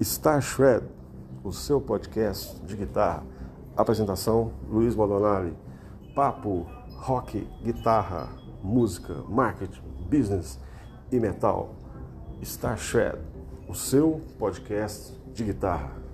Star Shred, o seu podcast de guitarra. Apresentação: Luiz Baldonari. Papo, rock, guitarra, música, marketing, business e metal. Star Shred, o seu podcast de guitarra.